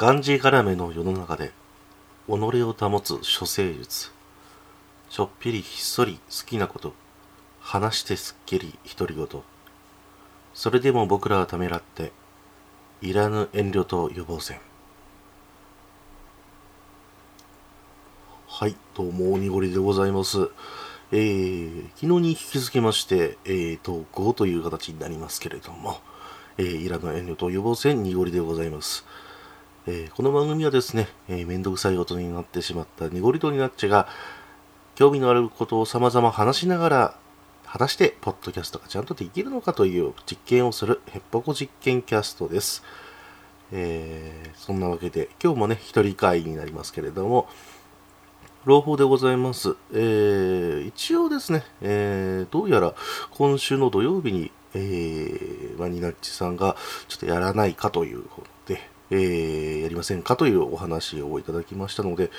がんじがらめの世の中で己を保つ処世術。ちょっぴりひっそり好きなこと。話してすっきり独り言。それでも僕らはためらっていらぬ遠慮と予防線。はいどうも鬼りでございます。えー、昨日に引き続きまして、えー、投稿という形になりますけれども、えー、いらぬ遠慮と予防線濁りでございます。えー、この番組はですね、えー、めんどくさいことになってしまった濁りとになっちが、興味のあることを様々話しながら、果たしてポッドキャストがちゃんとできるのかという実験をするヘッポコ実験キャストです。えー、そんなわけで、今日もね、一人会になりますけれども、朗報でございます。えー、一応ですね、えー、どうやら今週の土曜日に、えー、ワニナッチさんがちょっとやらないかということで、えー、やりませんかというお話をいただきましたので、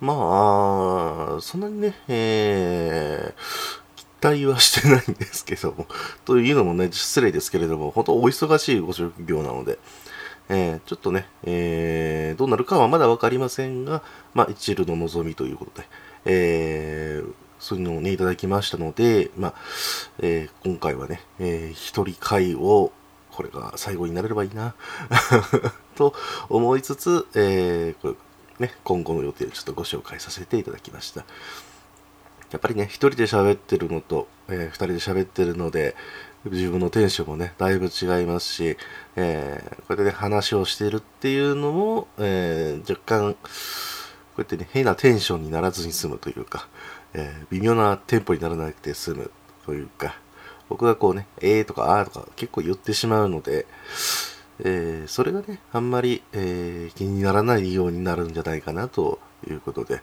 まあ、そんなにね、えー、期待はしてないんですけども、というのもね、失礼ですけれども、本当お忙しいご職業なので、えー、ちょっとね、えー、どうなるかはまだ分かりませんが、まあ、一縷の望みということで、えー、そういうのをね、いただきましたので、まあ、えー、今回はね、えー、一人会を、これが最後になれればいいな と思いつつ、えー、これね、今後の予定をちょっとご紹介させていただきました。やっぱりね、一人で喋ってるのと、えー、二人で喋ってるので、自分のテンションもね、だいぶ違いますし、えー、こうやってね、話をしてるっていうのも、えー、若干、こうやってね、変なテンションにならずに済むというか、えー、微妙なテンポにならなくて済むというか、僕がこうね、えーとかあーとか結構言ってしまうので、えー、それがね、あんまり、えー、気にならないようになるんじゃないかなということで、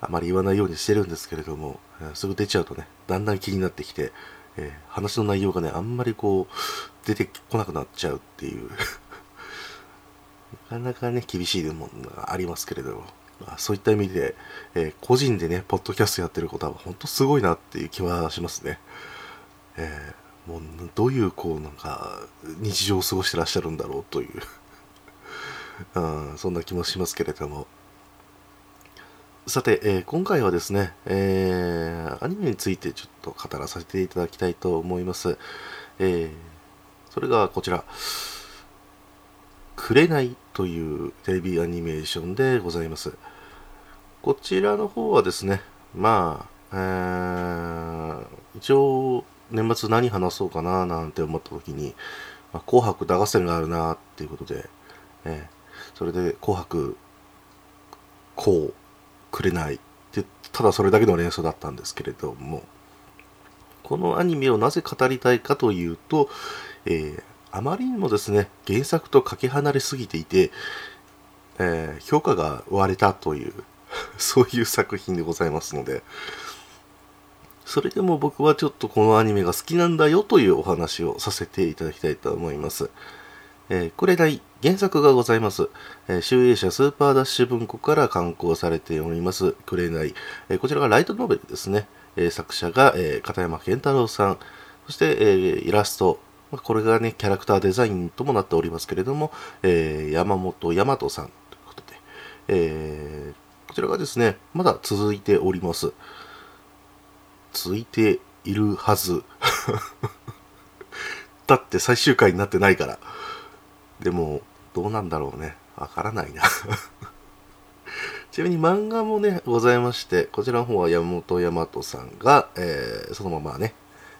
あまり言わないようにしてるんですけれども、すぐ出ちゃうとね、だんだん気になってきて、えー、話の内容がね、あんまりこう、出てこなくなっちゃうっていう なかなかね、厳しいものがありますけれども、まあ、そういった意味で、え、個人でね、ポッドキャストやってることは本当すごいなっていう気はしますね。えー、もう、どういう、こう、なんか、日常を過ごしてらっしゃるんだろうという うん、そんな気もしますけれども、さて、えー、今回はですね、えー、アニメについてちょっと語らせていただきたいと思います。えー、それがこちら、くれないというテレビアニメーションでございます。こちらの方はですね、まあ、えー、一応年末何話そうかななんて思った時に、まあ、紅白歌合戦があるなっていうことで、えー、それで紅白こうくれないってただそれだけの連想だったんですけれどもこのアニメをなぜ語りたいかというと、えー、あまりにもですね原作とかけ離れすぎていて、えー、評価が割れたという そういう作品でございますのでそれでも僕はちょっとこのアニメが好きなんだよというお話をさせていただきたいと思います。えー、これない原作がございます。えー、集英社スーパーダッシュ文庫から刊行されております、くれない。えー、こちらがライトノベルですね。え、作者が、え、片山健太郎さん。そして、え、イラスト。これがね、キャラクターデザインともなっておりますけれども、えー、山本大和さんということで、え、こちらがですね、まだ続いております。続いているはず。だって最終回になってないから。でも、どうなんだろうね。わからないな ちなみに漫画もね、ございまして、こちらの方は山本大和さんが、えー、そのままね、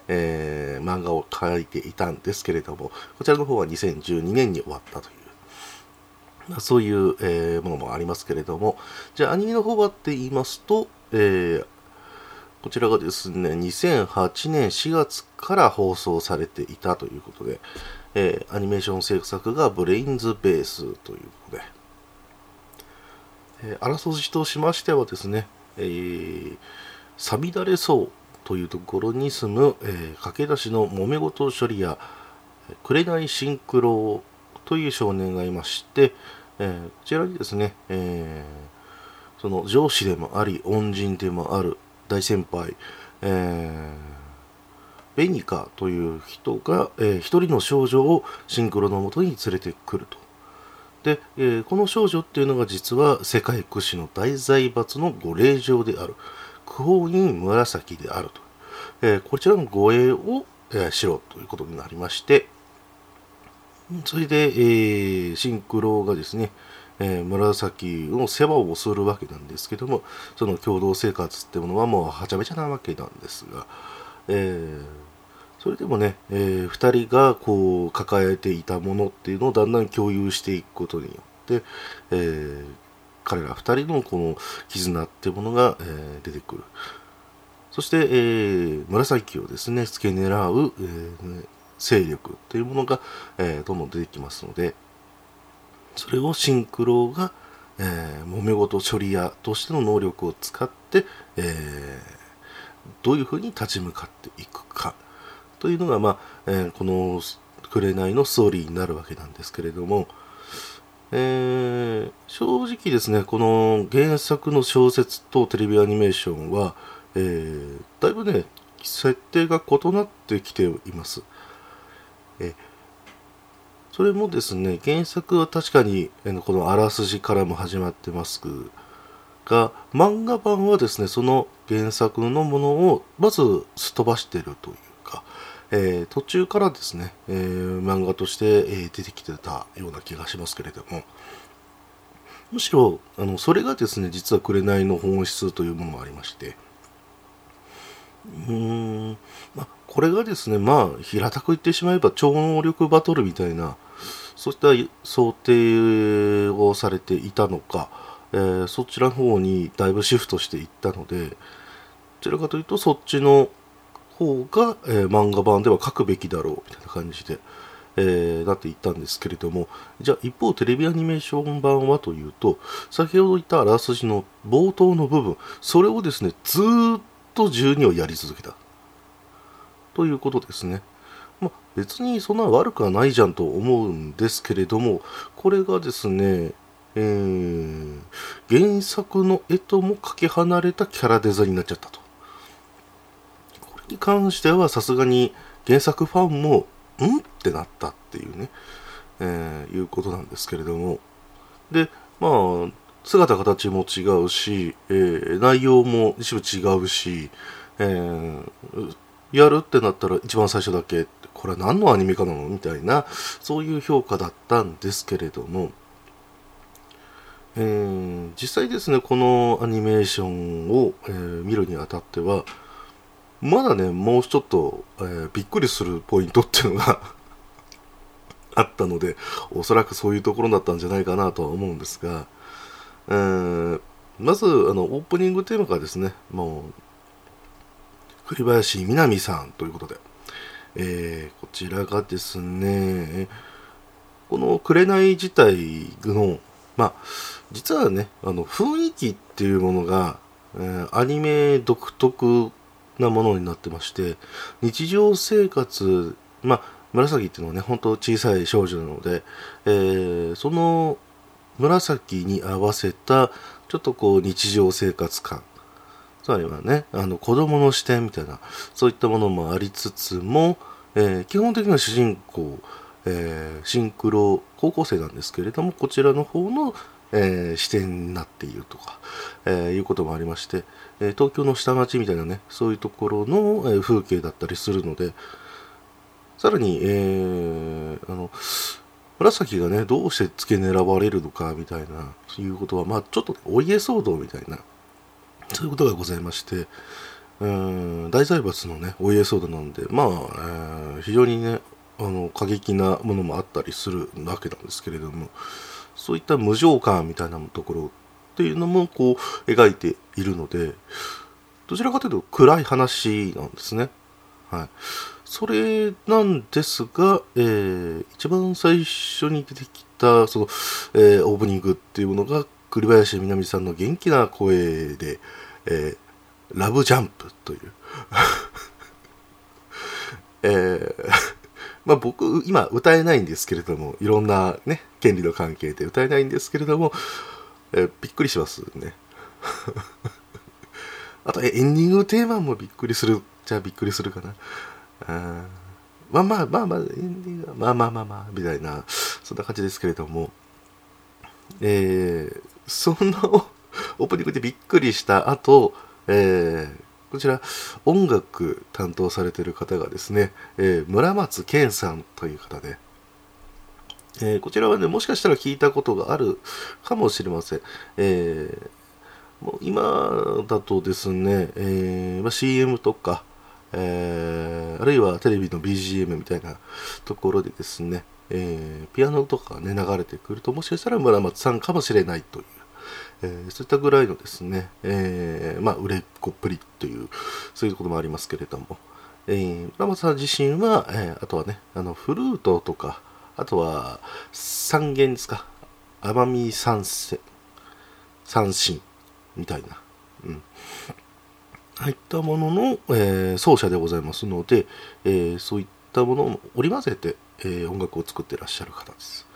えー、漫画を描いていたんですけれども、こちらの方は2012年に終わったという、まあ、そういう、えー、ものもありますけれども、じゃあアニメの方はって言いますと、えー、こちらがですね、2008年4月から放送されていたということで、えー、アニメーション制作がブレインズベースということで、えー、あらすじとしましてはですね、えー、さびだれそうというところに住む、えー、駆け出しの揉め事処理や紅シンクロという少年がいまして、えー、こちらにですね、えー、その上司でもあり恩人でもある大先輩、えーベニカという人が、えー、一人の少女をシンクロのもとに連れてくると。で、えー、この少女っていうのが実は世界屈指の大財閥のご令嬢である。苦法院紫であると、えー、こちらの護衛を、えー、しろということになりまして。それで、え、シンクロがですね、えー、紫の世話をするわけなんですけどもその共同生活ってものはもうはちゃめちゃなわけなんですが、えー、それでもね、えー、2人がこう抱えていたものっていうのをだんだん共有していくことによって、えー、彼ら2人のこの絆っていうものが、えー、出てくる。そして、えー、紫をですね付け狙う、えー、勢力っていうものが、えー、どんどん出てきますので、それをシンクロが、えー、揉め事処理屋としての能力を使って、えー、どういうふうに立ち向かっていくかというのが、まあえー、この「紅のストーリーになるわけなんですけれども、えー、正直ですねこの原作の小説とテレビアニメーションは、えー、だいぶね設定が異なってきています。えそれもですね原作は確かにこのあらすじからも始まってますが漫画版はですねその原作のものをまずすっ飛ばしてるというか、えー、途中からですね、えー、漫画として、え、出てきてたような気がしますけれどもむしろあのそれがですね実は紅の本質というものもありましてうーん、まあ、これがですねまあ平たく言ってしまえば超能力バトルみたいなそういった想定をされていたのか、えー、そちらの方にだいぶシフトしていったのでどちらかというとそっちの方が、えー、漫画版では書くべきだろうみたいな感じで、えー、なっていったんですけれどもじゃあ一方テレビアニメーション版はというと先ほど言ったあらすじの冒頭の部分それをですねずっと12をやり続けたということですね。ま、別にそんな悪くはないじゃんと思うんですけれどもこれがですね、えー、原作の絵ともかけ離れたキャラデザインになっちゃったと。これに関してはさすがに原作ファンもん？ってなったっていうね、えー、いうことなんですけれどもでまあ姿形も違うし、えー、内容も一部違うし、えー、やるってなったら一番最初だけっこれ何のアニメ化なの？みたいなそういう評価だったんですけれども、えー、実際ですねこのアニメーションを、えー、見るにあたってはまだねもうちょっと、えー、びっくりするポイントっていうのが あったのでおそらくそういうところだったんじゃないかなとは思うんですが、えー、まずあのオープニングテーマがですねもう栗林みなみさんということで、えー、こちらがですねこの「紅」自体のまあ実はねあの雰囲気っていうものが、えー、アニメ独特なものになってまして日常生活まあ紫っていうのはね本当小さい少女なので、えー、その紫に合わせたちょっとこう日常生活感つまりはね。あの子供の視点みたいなそういったものもありつつも、えー、基本的には主人公、えー、シンクロ高校生なんですけれどもこちらの方の、えー、視点になっているとか、えいうこともありまして、え東京の下町みたいなねそういうところの、え風景だったりするのでさらに、えあの紫がねどうして付け狙われるのかみたいないうことはまあちょっとお家騒動みたいなそういうことがございまして、うん大財閥のねお家騒動なんでまあ、えー、非常にねあの過激なものもあったりするわけなんですけれどもそういった無情感みたいなところっていうのもこう描いているのでどちらかというと暗い話なんですね。はい、それなんですが、えー、一番最初に出てきたその、えー、オープニングっていうものが栗林みなみさんの元気な声で、えー、ラブジャンプという。えー、まあ僕今歌えないんですけれどもいろんなね権利の関係で歌えないんですけれども、えー、びっくりしますね。あとエンディングテーマもびっくりするじゃあびっくりするかな。あまあまあまあまあエンディングまあまあまあまあみたいなそんな感じですけれども。えー、そんなオープニングでびっくりした後、えー、こちら音楽担当されている方がですね、えー、村松健さんという方で、えー、こちらはね、もしかしたら聞いたことがあるかもしれません。えー、もう今だとですね、えーまあ、CM とか、えー、あるいはテレビの BGM みたいなところでですね、えー、ピアノとかね、流れてくると、もしかしたら村松さんかもしれないという、えー、そういったぐらいのですね、えー、まあ、売れっ子っぷりという、そういうこともありますけれども、えー、村松さん自身は、えー、あとはね、あの、フルートとか、あとは三弦ですか奄美三世三振みたいな、うん、あいったものの、えー、奏者でございますので、えー、そういったものを織り交ぜて、えー、音楽を作ってらっしゃる方です。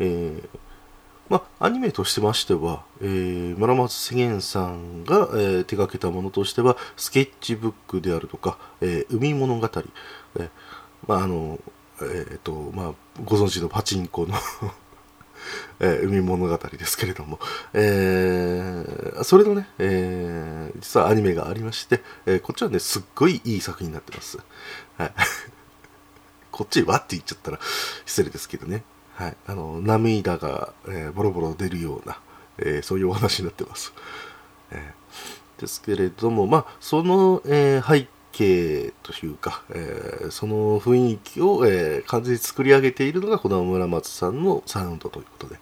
えーまあ、アニメとしてましては、えー、村松世間さんが、えー、手掛けたものとしては、スケッチブックであるとか、えー、海物語、えーまあ、あの、えっ、ー、と、まあ、ご存知のパチンコの えー、海物語ですけれども、えー、それのね、えー、実はアニメがありまして、えー、こっちはね、すっごいいい作品になってます。はい。こっちはって言っちゃったら失礼ですけどね。はい。あの、涙が、えー、ボロボロ出るような、えー、そういうお話になってます。えー、ですけれども、まあ、その、え、背景というか、え、その雰囲気を、え、完全に作り上げているのがこの村松さんのサウンドということで。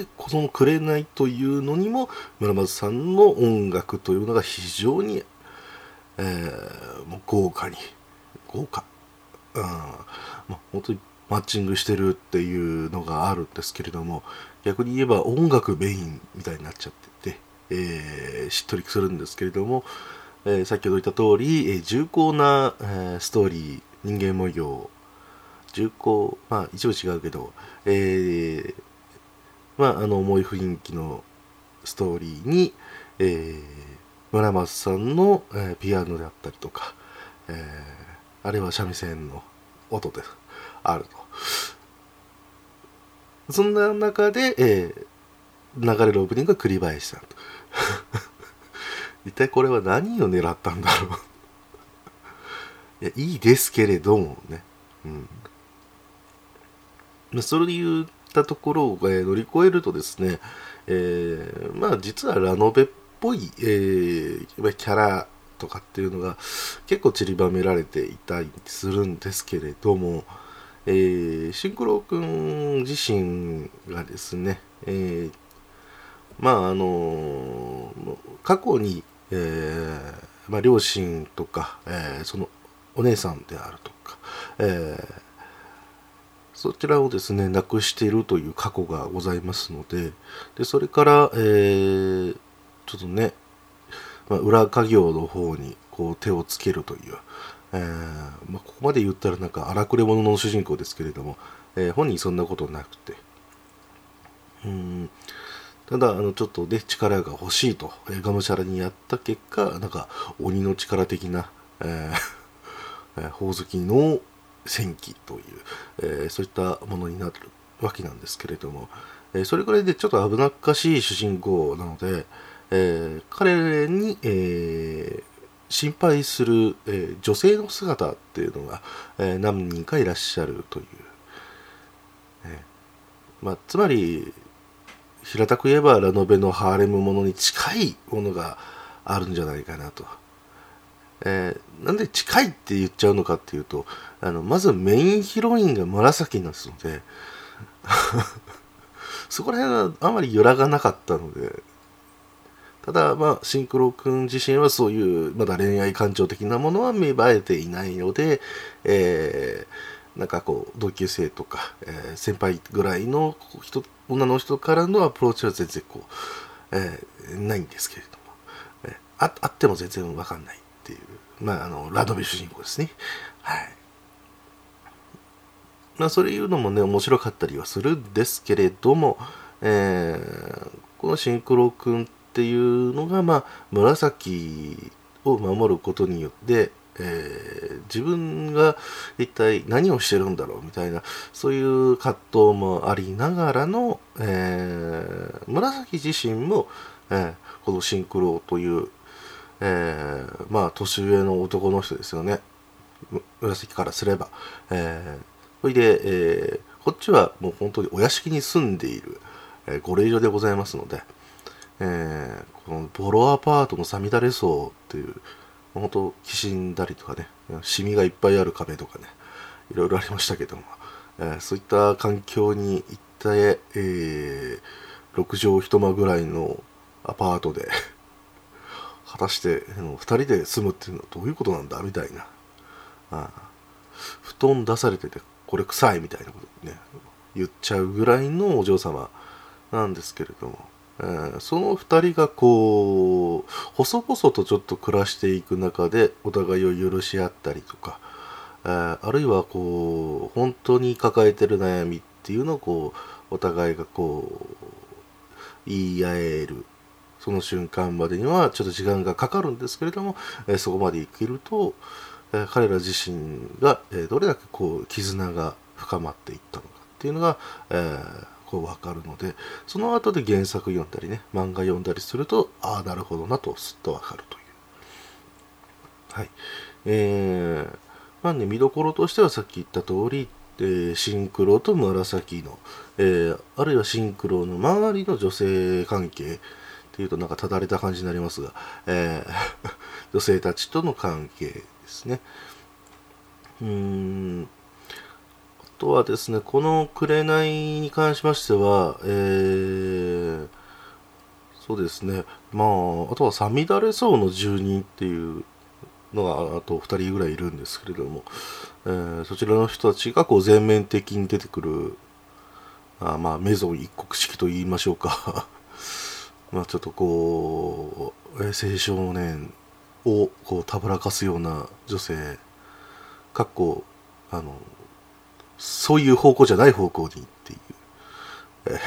で、この「紅」というのにも村松さんの音楽というのが非常に、えー、もう豪華に豪華、うんまあ、本当にマッチングしてるっていうのがあるんですけれども逆に言えば音楽メインみたいになっちゃってて、えー、しっとりするんですけれども、えー、先ほど言った通り、えー、重厚な、えー、ストーリー、人間模様、重厚、まあ一部違うけど、えー、まああの重い雰囲気のストーリーに、えー、村松さんの、えー、ピアノであったりとか、えー、あるいは三味線の音であると。そんな中で、えー、流れるオープニングが栗林さんと。一体これは何を狙ったんだろう。いやいいですけれどもね、うん、それで言ったところを、えー、乗り越えるとですね、えー、まあ実はラノベっぽい、えー、キャラとかっていうのが結構散りばめられていたりするんですけれども、えー、シンクロ君自身がですね、えー、まああの過去にえー、まあ、両親とか、えー、そのお姉さんであるとか、えー、そちらをですね亡くしているという過去がございますのででそれから、えー、ちょっとね、まあ、裏家業の方にこう手をつけるという、えーまあ、ここまで言ったらなんか荒くれ者の主人公ですけれども、えー、本人そんなことなくて。うん。ただあのちょっとね力が欲しいと、えー、がむしゃらにやった結果なんか鬼の力的な、えー、ほおずきの戦記という、えー、そういったものになるわけなんですけれども、え、それぐらいでちょっと危なっかしい主人公なので、え、彼に、えー、心配する、えー、女性の姿っていうのが、えー、何人かいらっしゃるという、えまあ、つまり平たく言えばラノベのハーレムものに近いものがあるんじゃないかなと。えー、なんで近いって言っちゃうのかっていうとあのまずメインヒロインが紫ですので そこら辺はあまり揺らがなかったのでただまあシンクロ君自身はそういうまだ恋愛感情的なものは芽生えていないので、えー、なんかこう同級生とか、えー、先輩ぐらいの人女の人からのアプローチは全然こう、えー、ないんですけれども、えー、ああっても全然わかんないっていう、まあ、あのラドベ主人公ですね。はい。まあ、それいうのもね、面白かったりはするんですけれども、えー、このシンクロ君ってていうのが、まあ、紫を守ることによって、えー、自分が一体何をしてるんだろうみたいなそういう葛藤もありながらの、えー、紫自身も、えー、このシンクロという、え、まあ年上の男の人ですよね。紫からすれば、えー、それで、え、こっちはもう本当にお屋敷に住んでいる、え、ご令嬢でございますので、えー、このボロアパートのさみだれ層っていう本当きしんだりとかねシミがいっぱいある壁とかねいろいろありましたけども、えー、そういった環境に行ったえー、6畳一間ぐらいのアパートで果たして2人で住むっていうのはどういうことなんだみたいなあ布団出されててこれ臭いみたいなことね言っちゃうぐらいのお嬢様なんですけれども、その2人がこう細々とちょっと暮らしていく中でお互いを許し合ったりとか、えー、あるいはこう本当に抱えてる悩みっていうのをこうお互いがこう言い合える。その瞬間までにはちょっと時間がかかるんですけれども、えー、そこまで生きると、えー、彼ら自身が、え、どれだけこう絆が深まっていったのかっていうのが、えー、こう分かるのでその後で原作読んだりね漫画読んだりするとああなるほどなとすっと分かるという。はい。えー、まあね見どころとしてはさっき言った通りえー、シンクロと紫の、えー、あるいはシンクロの周りの女性関係っていうとなんかただれた感じになりますが、えー、女性たちとの関係ですね。うん。とはですね、この紅に関しましては、えー、そうですね、まあ、あとはサミダレ層の住人っていうのがあと2人ぐらいいるんですけれども、えー、そちらの人たちがこう全面的に出てくるあまあメゾン一国式と言いましょうか。まあちょっとこう、青少年をこうたぶらかすような女性かっこあのそういう方向じゃない方向にっていう、え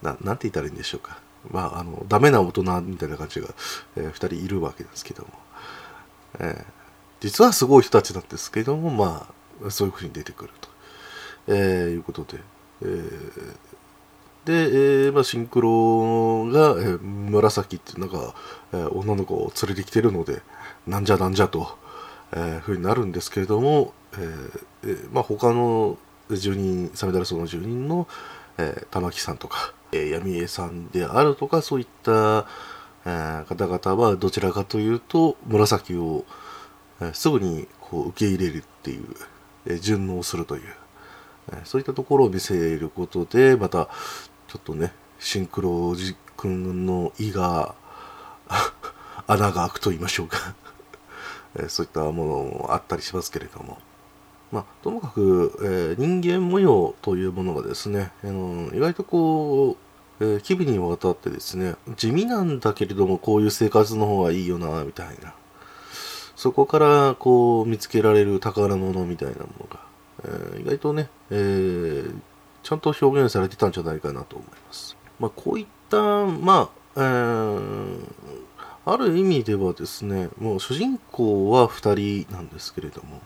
ななんて言ったらいいんでしょうか。まああのダメな大人みたいな感じが、えー、2人いるわけですけども、えー、実はすごい人たちなんですけどもまあそういうふうに出てくると、えー、いうことで、えー、で、えー、まあ、シンクロが、えー、紫っていうなんか、えー、女の子を連れてきてるのでなんじゃなんじゃと、えー、ふうになるんですけれども、えーまあ、他の住人サメダラソの住人の、えー、玉木さんとか、えー、闇江さんであるとかそういった、えー、方々はどちらかというと紫を、えー、すぐにこう受け入れるっていう、えー、順応するという、えー、そういったところを見せることでまたちょっとねシンクロジ君の胃が 穴が開くと言いましょうか。えそういったものもあったりしますけれども、まあ、ともかく、えー、人間模様というものがですね、あの意外とこう、えー、機微にわたってですね地味なんだけれどもこういう生活の方がいいよなみたいなそこからこう見つけられる宝物みたいなものが、えー、意外とね、えー、ちゃんと表現されてたんじゃないかなと思います。まあ、こういった、まあ、えー、ある意味ではですね、もう主人公は2人なんですけれども、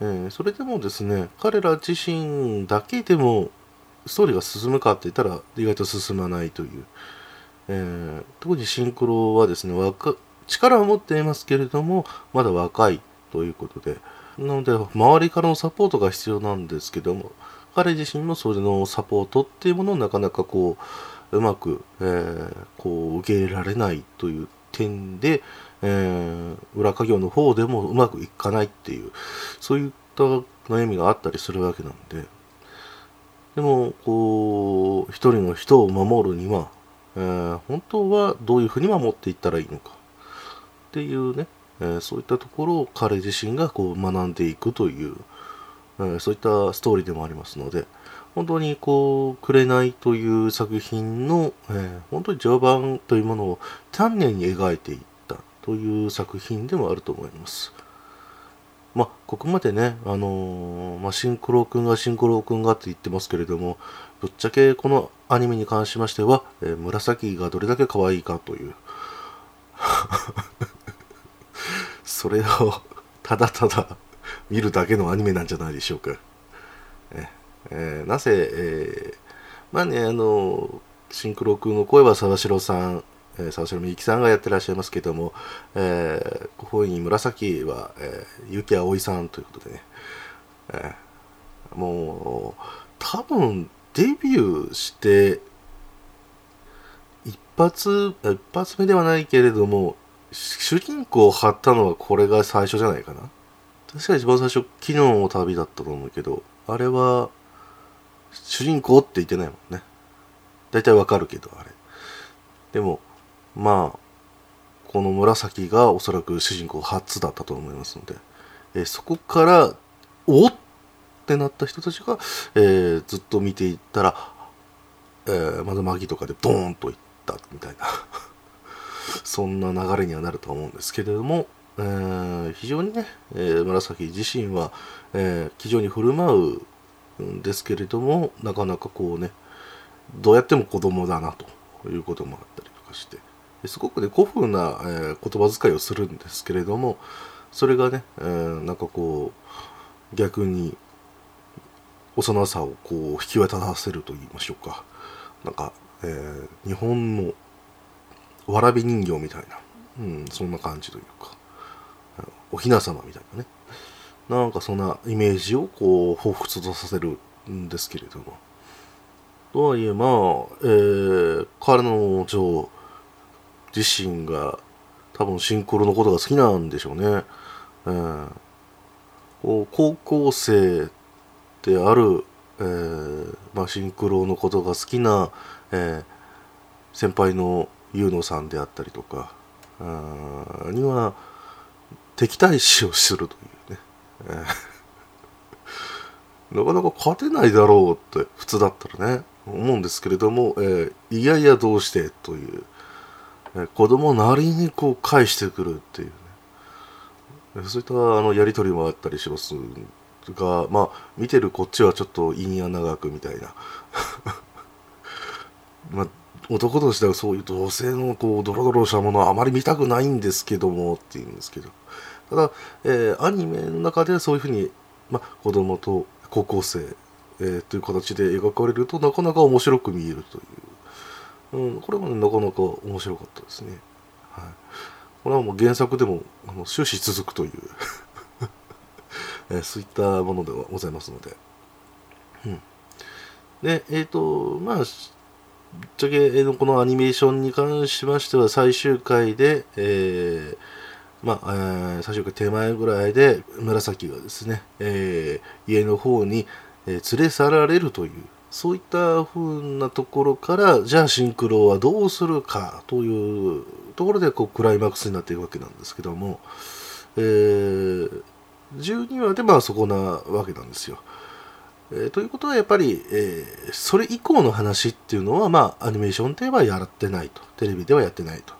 えー、それでもですね、彼ら自身だけでもストーリーが進むかって言ったら意外と進まないという、えー、特にシンクロはですね若力を持っていますけれどもまだ若いということで。なので周りからのサポートが必要なんですけども彼自身もそれのサポートっていうものをなかなかこううまく、えー、こう受け入れられないという点で、えー、裏稼業の方でもうまくいかないっていうそういった悩みがあったりするわけなんででもこう一人の人を守るには、えー、本当はどういうふうに守っていったらいいのかっていうね、えー、そういったところを彼自身がこう学んでいくという、えそういったストーリーでもありますので本当にこう「紅」という作品の、え、本当に序盤というものを丹念に描いていったという作品でもあると思います。まあ、ここまでね、あのー、まあ、シンクロ君がシンクロ君がって言ってますけれども、ぶっちゃけこのアニメに関しましては、えー、紫がどれだけ可愛いかという それをただただ見るだけのアニメなんじゃないでしょうか。えー、なぜ、えー、まあね、あの、シンクロ君の声は沢城さん、えー、沢城みゆきさんがやってらっしゃいますけども、えー、ご本人紫は、えー、結城葵さんということでね、えー、もう、多分デビューして、一発、一発目ではないけれども、主人公を張ったのはこれが最初じゃないかな。確か一番最初、昨日の旅だったと思うけど、あれは、主人公って言ってないもんね。大体わかるけど、あれ。でも、まあ、この紫がおそらく主人公初だったと思いますので、えー、そこから、おっ！てなった人たちが、えー、ずっと見ていったら、えー、まずマギとかでドーンといったみたいな。そんな流れにはなると思うんですけれども、えー、非常にね、えー、紫自身は、えー、非常に振る舞うんですけれどもなかなかこうねどうやっても子供だなということもあったりとかしてすごくね古風な、えー、言葉遣いをするんですけれどもそれがね、えー、なんかこう逆に幼さをこう引き渡らせると言いましょうか。なんか、えー、日本のわらび人形みたいな、うん、そんな感じというかお雛様みたいなね。なんかそんなイメージをこう彷彿とさせるんですけれども。とはいえまあ、えー、彼の女自身が多分シンクロのことが好きなんでしょうね、えー、こう高校生である、えーまあ、シンクロのことが好きな、えー、先輩の優野さんであったりとかには敵対視をするというね、えー、なかなか勝てないだろうって普通だったらね思うんですけれども、えー、いやいやどうしてという、子供なりにこう返してくるっていうね。そういったあのやり取りもあったりしますがまあ見てるこっちはちょっと陰や長くみたいな。まあ男としてはそういう同性のこうドロドロしたものはあまり見たくないんですけどもって言うんですけど。ただ、えー、アニメの中ではそういうふうに、まあ、子供と高校生、えー、という形で描かれるとなかなか面白く見えるという、うん、これも、ね、なかなか面白かったですね、はい、これはもう原作でもあの終始続くという。え、そういったものではございますので、うん、でえっ、ー、とまあぶっちゃけのこのアニメーションに関しましては最終回で、えー、まあ、えー、最終回手前ぐらいで紫がですね、えー、家の方に、え、連れ去られるというそういった風なところからじゃあシンクロはどうするかというところでこうクライマックスになっていくわけなんですけども、えー、12話でまあそこなわけなんですよ。えー、ということはやっぱり、えー、それ以降の話っていうのは、まあ、アニメーションではやってないとテレビではやってないと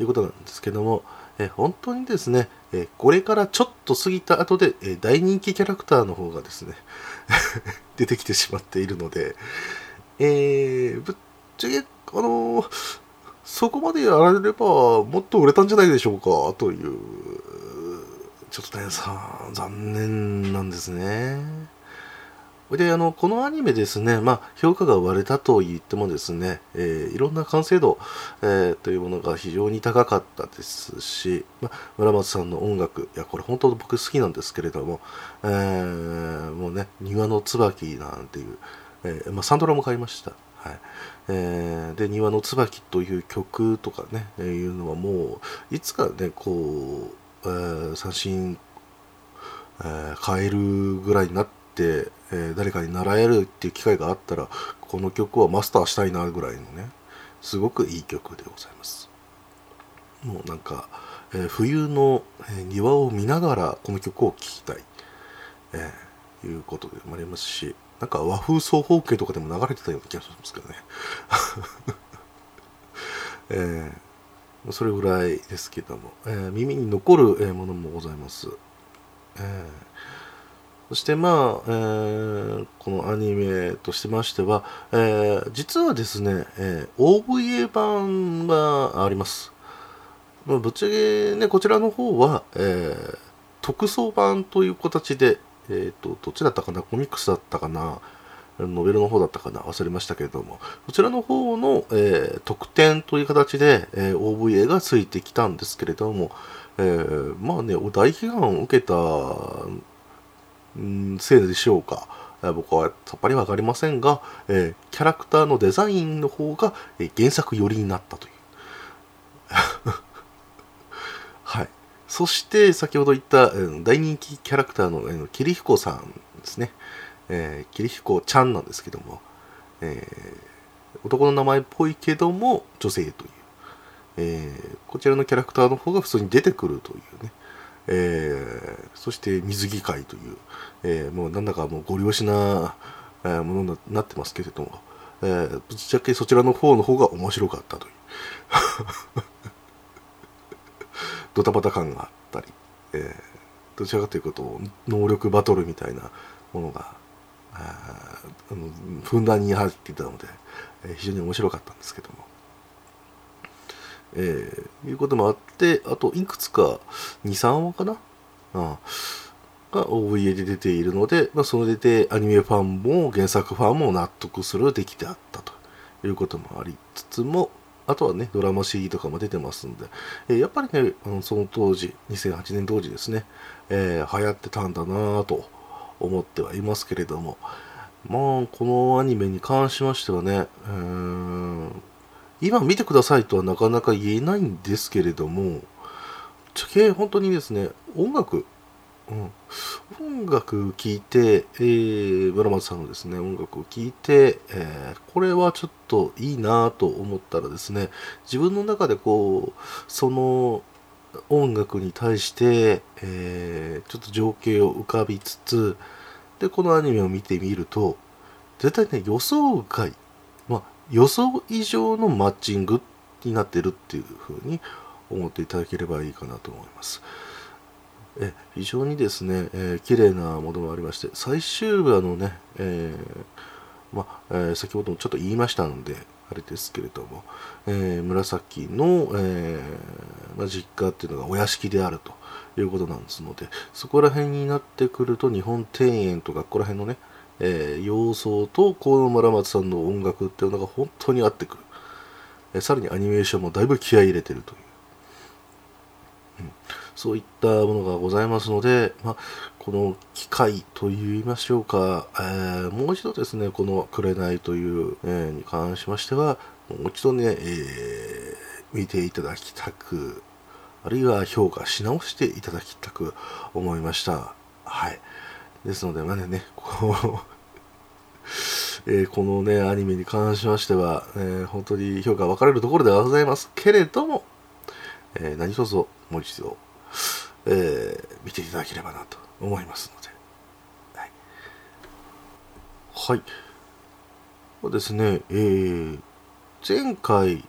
いうことなんですけども、えー、本当にですね、えこれからちょっと過ぎた後で、え大人気キャラクターの方がですね 出てきてしまっているので、えぶっちゃけ、あのそこまでやられればもっと売れたんじゃないでしょうかというちょっとねさ残念なんですね。であのこのアニメですね、まあ、評価が割れたと言ってもですね、えー、いろんな完成度、えー、というものが非常に高かったですし、まあ、村松さんの音楽いやこれ本当僕好きなんですけれども、えー、もうね「庭の椿」なんていう、えーまあ、サンドラも買いました。はいえー、で「庭の椿」という曲とかね、えー、いうのはもういつかねこう、えー、三振、えー、変えるぐらいになって、えー、誰かに習えるっていう機会があったらこの曲はマスターしたいなぐらいのねすごくいい曲でございます。もうなんか、えー、冬の、庭を見ながらこの曲を聴きたい、えー、いうことでもありますしなんか和風双方形とかでも流れてたような気がしますけどね。えー、それぐらいですけども、えー、耳に残るものもございます、えーそしてまあ、えー、このアニメとしてましては、えー、実はですね、えー、OVA 版があります。ぶっちゃけね、こちらの方は、えー、特装版という形で、えっ、ー、と、どっちだったかな、コミックスだったかな、ノベルの方だったかな、忘れましたけれども、こちらの方の、えー、特典という形で、えー、OVA がついてきたんですけれども、えー、まあね、大批判を受けた、うん、せいでしょうか。僕はさっぱりわかりませんが、えー、キャラクターのデザインの方が、えー、原作寄りになったという。はい。そして、先ほど言った、大人気キャラクターの、えー、キリヒコさんですね。えー、キリヒコちゃんなんですけども、えー、男の名前っぽいけども、女性という。えー、こちらのキャラクターの方が普通に出てくるというね。えー、そして水着会という、えー、もうなんだかもうご利用しな、えー、ものになってますけれども、えー、ぶっちゃけそちらの方の方が面白かったという ドタバタ感があったり、えー、どちらかというと能力バトルみたいなものがあのふんだんに入っていたので、えー、非常に面白かったんですけども。えー、いうこともあって、あといくつか2、3話かな、あが OVA で出ているので、まあ、その出てアニメファンも原作ファンも納得する出来であったということもありつつも、あとはね、ドラマ CD とかも出てますんで、えー、やっぱりね、あのその当時、2008年当時ですね、えー、流行ってたんだなぁと思ってはいますけれども、まあ、このアニメに関しましてはね、うーん、今見てくださいとはなかなか言えないんですけれども、本当にですね、音楽、うん、音楽聴いて、えー、村松さんのですね、音楽を聴いて、えー、これはちょっといいなと思ったらですね、自分の中でこう、その音楽に対して、えー、ちょっと情景を浮かびつつ、で、このアニメを見てみると、絶対ね、予想外、予想以上のマッチングになってるっていうふうに思っていただければいいかなと思います。え非常にですね、えー、綺麗なものもありまして、最終話のね、えー、まえー、先ほどもちょっと言いましたので、あれですけれども、えー、紫の、えま、実家っていうのがお屋敷であるということなんですので、そこら辺になってくると、日本庭園とか、ここら辺のね、えー、様相と河野村松さんの音楽っていうのが本当に合ってくる、えー、さらにアニメーションもだいぶ気合い入れてるという、うん、そういったものがございますので、まあ、この機会といいましょうか、えー、もう一度ですねこの「紅」という、えー、に関しましてはもう一度ね、えー、見ていただきたくあるいは評価し直していただきたく思いました。はい。ですので、まあね、こうえー、このね、アニメに関しましては、えー、本当に評価分かれるところではございますけれども、えー、何卒もう一度、え見ていただければなと思いますので。はい。はい。そうですね、え、前回、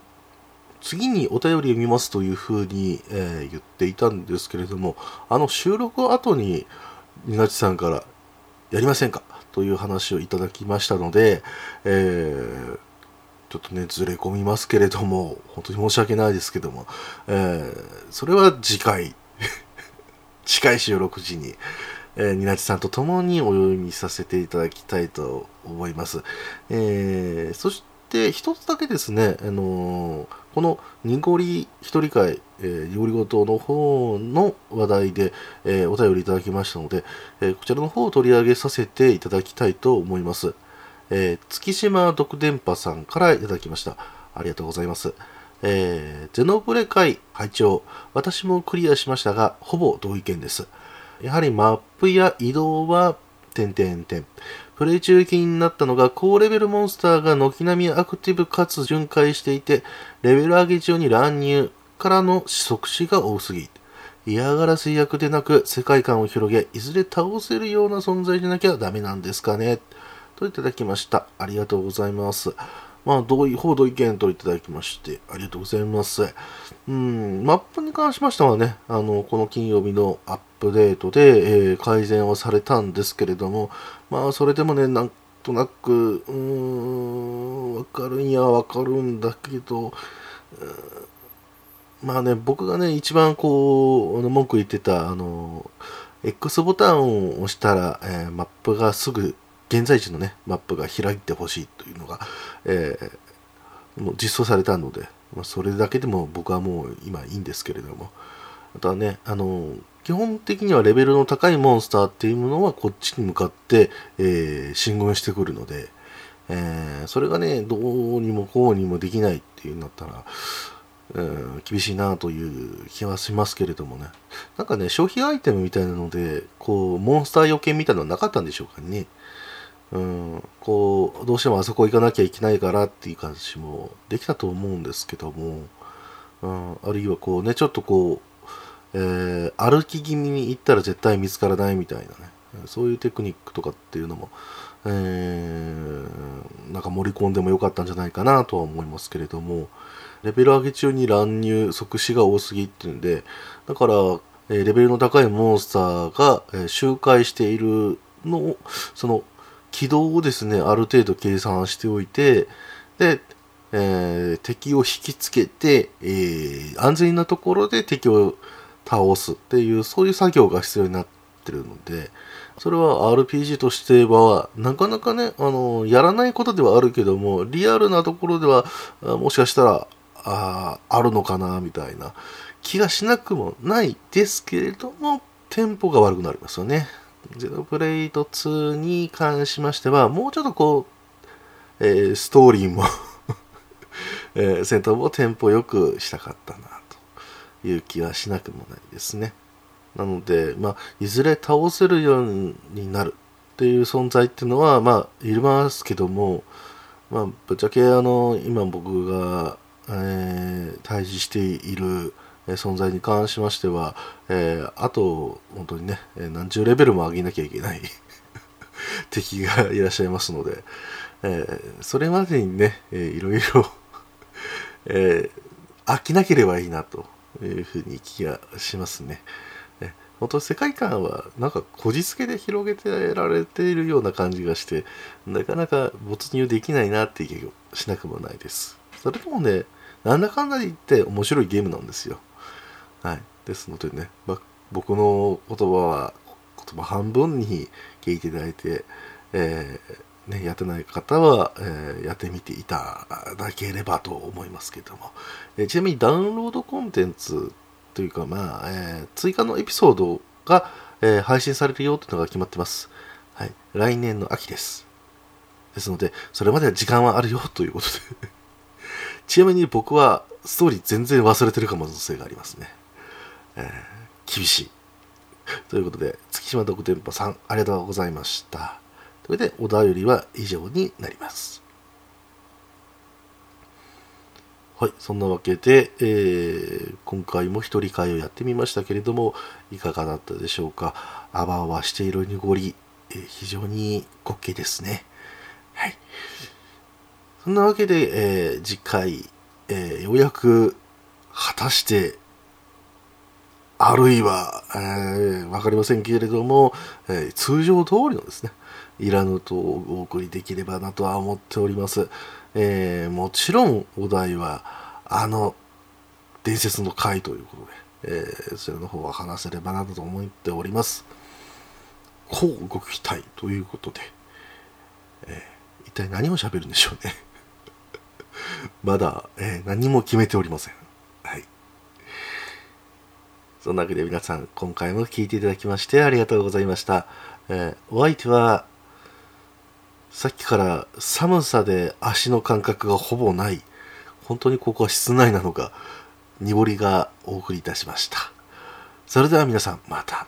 次にお便りを見ますというふうに、え言っていたんですけれども、あの収録後に、みなちさんからやりませんか？という話をいただきましたので、えー、ちょっとね、ずれ込みますけれども、本当に申し訳ないですけども、えー、それは次回、近い収録時に、えー、ニナチさんと共にお読みさせていただきたいと思います。えー、そして一つだけですね、あのー、この濁り一人会、えー、濁りごとの方の話題で、えー、お便りいただきましたので、えー、こちらの方を取り上げさせていただきたいと思います。え、月島独電波さんからいただきました。ありがとうございます。え、ゼノブレ会会長、私もクリアしましたが、ほぼ同意見です。やはりマップや移動は、点々点。プレイ中気になったのが高レベルモンスターが軒並みアクティブかつ巡回していて、レベル上げ中に乱入からの即死が多すぎ。嫌がらせ役でなく世界観を広げ、いずれ倒せるような存在でなきゃダメなんですかね。といただきました。ありがとうございます。まあ、同意、報道意見といただきまして、ありがとうございます。うん、マップに関しましてはね、あの、この金曜日のアップデートで、えー、改善はされたんですけれども、まあ、それでもね、なんとなく、うーん、わかるんやわかるんだけど、まあね、僕がね、一番こう、文句言ってた、あの、X ボタンを押したら、えー、マップがすぐ、現在地のね、マップが開いてほしいというのが、えー、もう実装されたので、まあ、それだけでも僕はもう今いいんですけれども、あとはね、あの、基本的にはレベルの高いモンスターっていうものはこっちに向かって、えー、進軍してくるので、えー、それがね、どうにもこうにもできないっていうんだったら、うん、厳しいなという気はしますけれどもね。なんかね、消費アイテムみたいなので、こう、モンスター予見みたいなのはなかったんでしょうかね。うん、こう、どうしてもあそこ行かなきゃいけないからっていう感じもできたと思うんですけども、うん、あるいはこうね、ちょっとこう、えー、歩き気味に行ったら絶対見つからないみたいなね、そういうテクニックとかっていうのも、えー、なんか盛り込んでもよかったんじゃないかなとは思いますけれども、レベル上げ中に乱入、即死が多すぎっていうんで、だから、えレベルの高いモンスターが、え周回しているのを、その、軌道をですね、ある程度計算しておいて、で、えー、敵を引きつけて、えー、安全なところで敵を倒すっていう、そういう作業が必要になってるので、それは RPG としては、なかなかね、あの、やらないことではあるけども、リアルなところでは、もしかしたら、ああるのかなみたいな気がしなくもないですけれどもテンポが悪くなりますよね。ゼノプレイト2に関しましてはもうちょっとこう、えー、ストーリーも えー、戦闘もテンポよくしたかったなという気はしなくもないですね。なので、まあ、いずれ倒せるようになるっていう存在っていうのは、まあ、いますけども、まあ、ぶっちゃけあの今僕がえー、対峙している存在に関しましては、えー、あと本当にね何十レベルも上げなきゃいけない 敵がいらっしゃいますので、えー、それまでにね、えー、いろいろ えー、飽きなければいいなというふうに気がしますね。本当世界観はなんかこじつけで広げてられているような感じがしてなかなか没入できないなっていう気がしなくもないです。それでもねなんだかんだ言って面白いゲームなんですよ。はい。ですのでね、ま僕の言葉は言葉半分に聞いていただいて、えー、ね、やってない方は、えー、やってみていただければと思いますけども、えー、ちなみにダウンロードコンテンツというか、まあ、え追加のエピソードが、え配信されるよというのが決まってます。はい。来年の秋です。ですので、それまでは時間はあるよということでちなみに僕はストーリー全然忘れてる可能性がありますね。えー、厳しい。ということで、月島独店舗さん、ありがとうございました。それで、お便りは以上になります。はい、そんなわけで、えー、今回も一人会をやってみましたけれども、いかがだったでしょうか。あわあわしている濁り、えー、非常に滑稽ですね。はい。そんなわけで、えー、次回、えー、ようやく果たしてあるいは、えー、分かりませんけれども、えー、通常通りのですねいらぬとお送りできればなとは思っております、えー、もちろんお題はあの伝説の回ということで、え、それの方は話せればなと思っております。こうご期待ということで、え、一体何を喋るんでしょうね。まだ、えー、何も決めておりません。はい。そんなわけで皆さん、今回も聴いていただきましてありがとうございました。えー、お相手は、さっきから寒さで足の感覚がほぼない、本当にここは室内なのか、濁りがお送りいたしました。それでは皆さん、また。